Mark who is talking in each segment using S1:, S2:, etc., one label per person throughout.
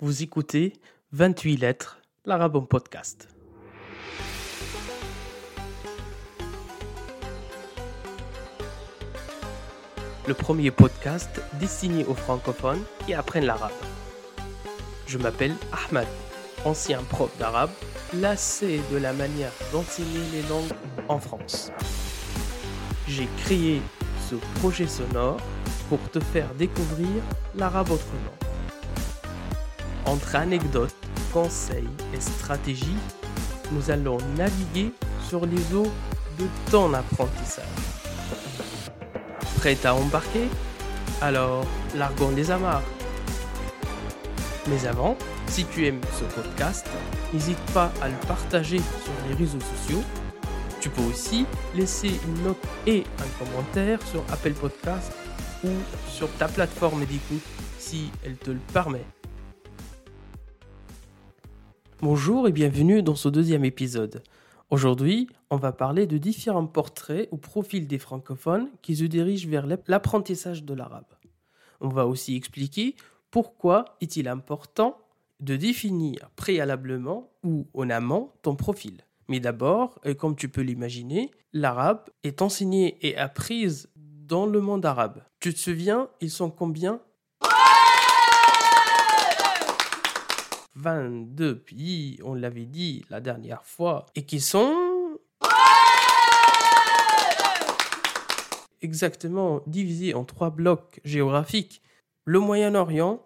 S1: Vous écoutez 28 lettres, l'arabe en podcast. Le premier podcast destiné aux francophones qui apprennent l'arabe. Je m'appelle Ahmed, ancien prof d'arabe, lassé de la manière d'enseigner les langues en France. J'ai créé ce projet sonore pour te faire découvrir l'arabe autrement. Entre anecdotes, conseils et stratégies, nous allons naviguer sur les eaux de ton apprentissage. Prêt à embarquer? Alors, largons les amarres. Mais avant, si tu aimes ce podcast, n'hésite pas à le partager sur les réseaux sociaux. Tu peux aussi laisser une note et un commentaire sur Apple Podcast ou sur ta plateforme d'écoute si elle te le permet. Bonjour et bienvenue dans ce deuxième épisode. Aujourd'hui, on va parler de différents portraits ou profils des francophones qui se dirigent vers l'apprentissage de l'arabe. On va aussi expliquer pourquoi est-il important de définir préalablement ou en amont ton profil. Mais d'abord, comme tu peux l'imaginer, l'arabe est enseigné et apprise dans le monde arabe. Tu te souviens, ils sont combien 22 pays, on l'avait dit la dernière fois, et qui sont exactement divisés en trois blocs géographiques. Le Moyen-Orient,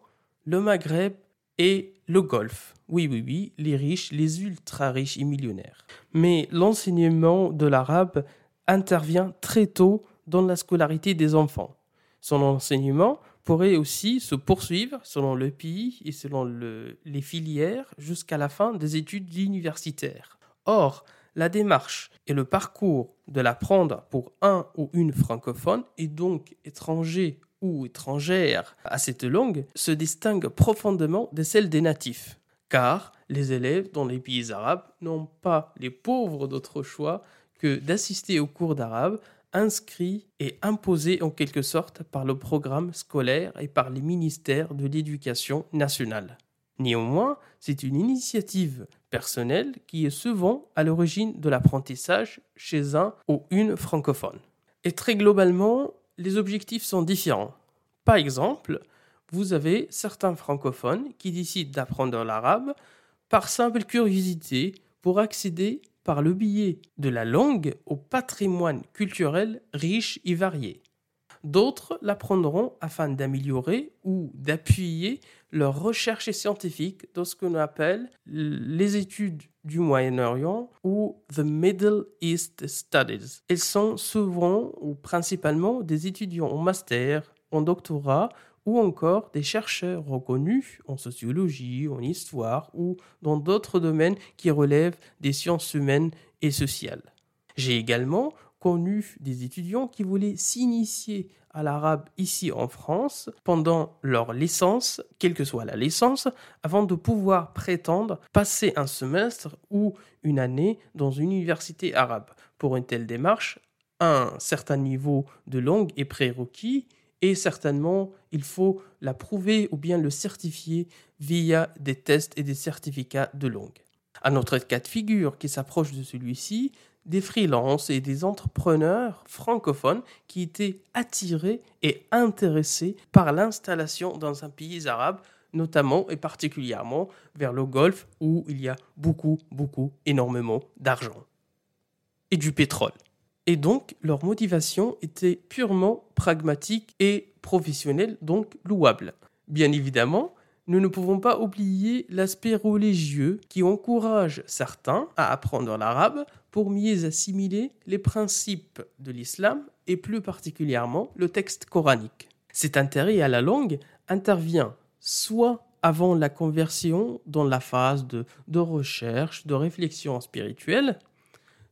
S1: le Maghreb et le Golfe. Oui, oui, oui, les riches, les ultra riches et millionnaires. Mais l'enseignement de l'arabe intervient très tôt dans la scolarité des enfants. Son enseignement pourrait aussi se poursuivre selon le pays et selon les filières jusqu'à la fin des études universitaires. Or, la démarche et le parcours de l'apprendre pour un ou une francophone et donc étranger ou étrangère à cette langue se distingue profondément de celle des natifs, car les élèves dans les pays arabes n'ont pas les pauvres d'autre choix que d'assister aux cours d'arabe inscrit et imposé en quelque sorte par le programme scolaire et par les ministères de l'Éducation nationale. Néanmoins, c'est une initiative personnelle qui est souvent à l'origine de l'apprentissage chez un ou une francophone. Et très globalement, les objectifs sont différents. Par exemple, vous avez certains francophones qui décident d'apprendre l'arabe par simple curiosité pour accéder par le biais de la langue au patrimoine culturel riche et varié. D'autres l'apprendront afin d'améliorer ou d'appuyer leurs recherches scientifiques dans ce qu'on appelle les études du Moyen-Orient ou The Middle East Studies. Ils sont souvent ou principalement des étudiants en master, en doctorat ou encore des chercheurs reconnus en sociologie, en histoire ou dans d'autres domaines qui relèvent des sciences humaines et sociales. J'ai également connu des étudiants qui voulaient s'initier à l'arabe ici en France pendant leur licence, quelle que soit la licence, avant de pouvoir prétendre passer un semestre ou une année dans une université arabe. Pour une telle démarche, un certain niveau de langue est prérequis et certainement il faut la prouver ou bien le certifier via des tests et des certificats de langue. Un autre cas de figure qui s'approche de celui-ci, des freelances et des entrepreneurs francophones qui étaient attirés et intéressés par l'installation dans un pays arabe, notamment et particulièrement vers le Golfe où il y a beaucoup, beaucoup, énormément d'argent et du pétrole. Et donc, leur motivation était purement pragmatique et professionnelle, donc louable. Bien évidemment, nous ne pouvons pas oublier l'aspect religieux qui encourage certains à apprendre l'arabe pour mieux assimiler les principes de l'islam et plus particulièrement le texte coranique. Cet intérêt à la langue intervient soit avant la conversion dans la phase de, de recherche, de réflexion spirituelle,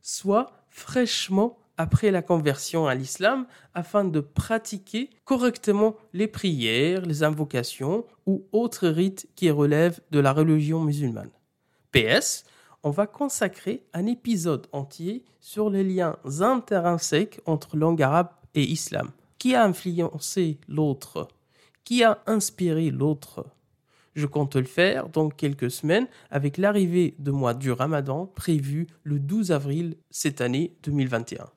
S1: soit fraîchement après la conversion à l'islam afin de pratiquer correctement les prières, les invocations ou autres rites qui relèvent de la religion musulmane. PS, on va consacrer un épisode entier sur les liens intrinsèques entre langue arabe et islam. Qui a influencé l'autre? Qui a inspiré l'autre? Je compte le faire dans quelques semaines avec l'arrivée de mois du Ramadan prévu le 12 avril cette année 2021.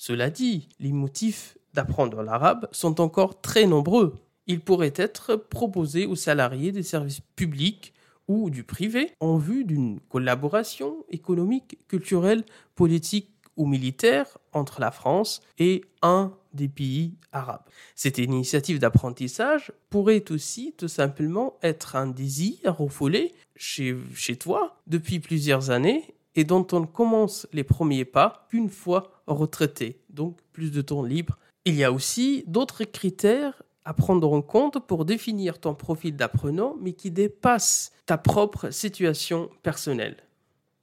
S1: Cela dit, les motifs d'apprendre l'arabe sont encore très nombreux. Ils pourraient être proposés aux salariés des services publics ou du privé en vue d'une collaboration économique, culturelle, politique ou militaire entre la France et un des pays arabes. Cette initiative d'apprentissage pourrait aussi tout simplement être un désir refoulé chez, chez toi depuis plusieurs années et dont on commence les premiers pas qu'une fois retraité, donc plus de temps libre. Il y a aussi d'autres critères à prendre en compte pour définir ton profil d'apprenant, mais qui dépassent ta propre situation personnelle.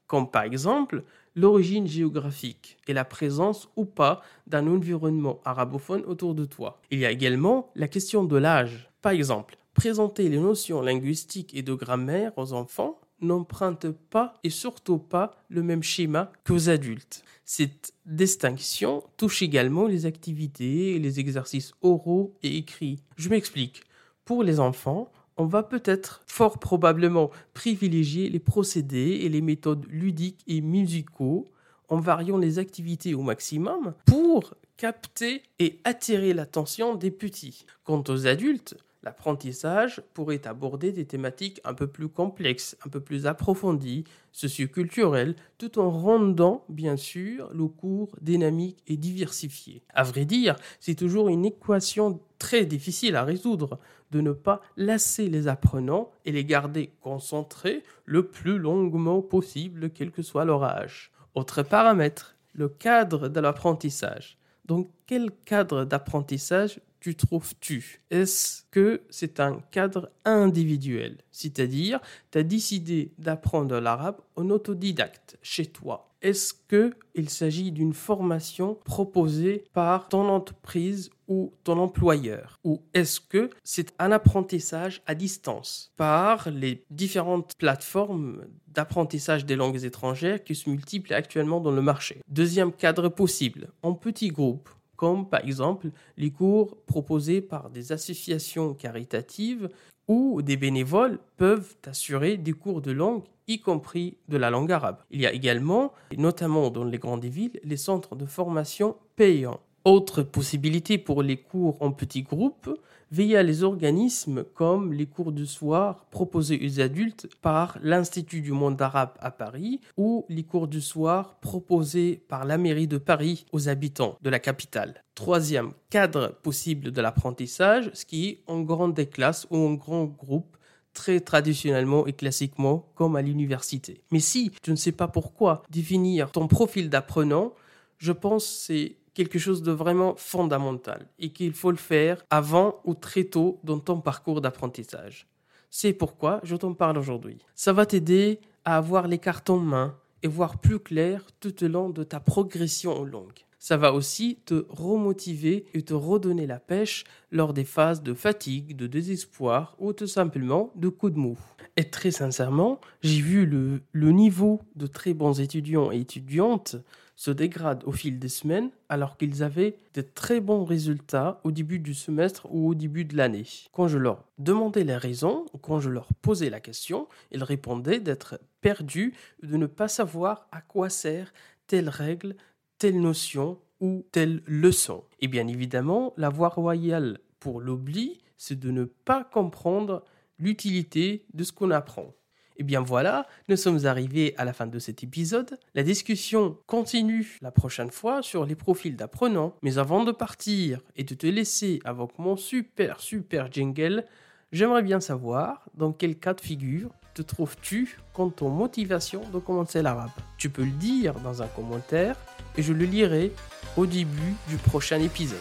S1: Comme par exemple l'origine géographique et la présence ou pas d'un environnement arabophone autour de toi. Il y a également la question de l'âge. Par exemple, présenter les notions linguistiques et de grammaire aux enfants n'emprunte pas et surtout pas le même schéma qu'aux adultes. Cette distinction touche également les activités et les exercices oraux et écrits. Je m'explique. Pour les enfants, on va peut-être fort probablement privilégier les procédés et les méthodes ludiques et musicaux en variant les activités au maximum pour capter et attirer l'attention des petits. Quant aux adultes, l'apprentissage pourrait aborder des thématiques un peu plus complexes, un peu plus approfondies, socioculturelles, tout en rendant, bien sûr, le cours dynamique et diversifié. À vrai dire, c'est toujours une équation très difficile à résoudre de ne pas lasser les apprenants et les garder concentrés le plus longuement possible, quel que soit leur âge. Autre paramètre, le cadre de l'apprentissage. Donc, quel cadre d'apprentissage tu trouves-tu Est-ce que c'est un cadre individuel? C'est-à-dire, tu as décidé d'apprendre l'arabe en autodidacte, chez toi. Est-ce qu'il s'agit d'une formation proposée par ton entreprise ou ton employeur? Ou est-ce que c'est un apprentissage à distance par les différentes plateformes d'apprentissage des langues étrangères qui se multiplient actuellement dans le marché? Deuxième cadre possible, en petits groupes comme par exemple les cours proposés par des associations caritatives où des bénévoles peuvent assurer des cours de langue, y compris de la langue arabe. Il y a également, notamment dans les grandes villes, les centres de formation payants. Autre possibilité pour les cours en petits groupes, via les organismes comme les cours du soir proposés aux adultes par l'Institut du monde arabe à Paris ou les cours du soir proposés par la mairie de Paris aux habitants de la capitale. Troisième cadre possible de l'apprentissage, ce qui est en grande classe ou en grand groupe très traditionnellement et classiquement comme à l'université. Mais si tu ne sais pas pourquoi définir ton profil d'apprenant, je pense c'est quelque chose de vraiment fondamental et qu'il faut le faire avant ou très tôt dans ton parcours d'apprentissage. C'est pourquoi je t'en parle aujourd'hui. Ça va t'aider à avoir les cartes en main et voir plus clair tout au long de ta progression en langue. Ça va aussi te remotiver et te redonner la pêche lors des phases de fatigue, de désespoir ou tout simplement de coups de mou. Et très sincèrement, j'ai vu le, le niveau de très bons étudiants et étudiantes se dégradent au fil des semaines alors qu'ils avaient de très bons résultats au début du semestre ou au début de l'année. Quand je leur demandais les raisons, ou quand je leur posais la question, ils répondaient d'être perdus, de ne pas savoir à quoi sert telle règle, telle notion ou telle leçon. Et bien évidemment, la voie royale pour l'oubli, c'est de ne pas comprendre l'utilité de ce qu'on apprend. Et bien voilà, nous sommes arrivés à la fin de cet épisode. La discussion continue la prochaine fois sur les profils d'apprenants. Mais avant de partir et de te laisser avec mon super super jingle, j'aimerais bien savoir dans quel cas de figure te trouves-tu quant aux motivations de commencer l'arabe? Tu peux le dire dans un commentaire et je le lirai au début du prochain épisode.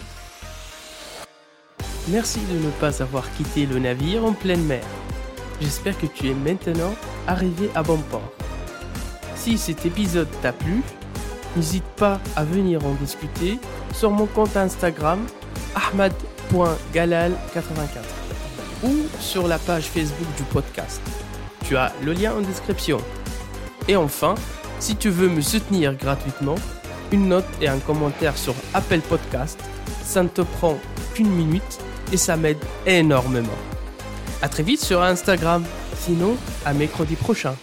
S1: Merci de ne pas avoir quitté le navire en pleine mer. J'espère que tu es maintenant arrivé à bon port. Si cet épisode t'a plu, n'hésite pas à venir en discuter sur mon compte Instagram ahmad.galal84 ou sur la page Facebook du podcast. Tu as le lien en description. Et enfin, si tu veux me soutenir gratuitement, une note et un commentaire sur Apple Podcast, ça ne te prend qu'une minute et ça m'aide énormément. À très vite sur Instagram. Sinon, à mercredi prochain.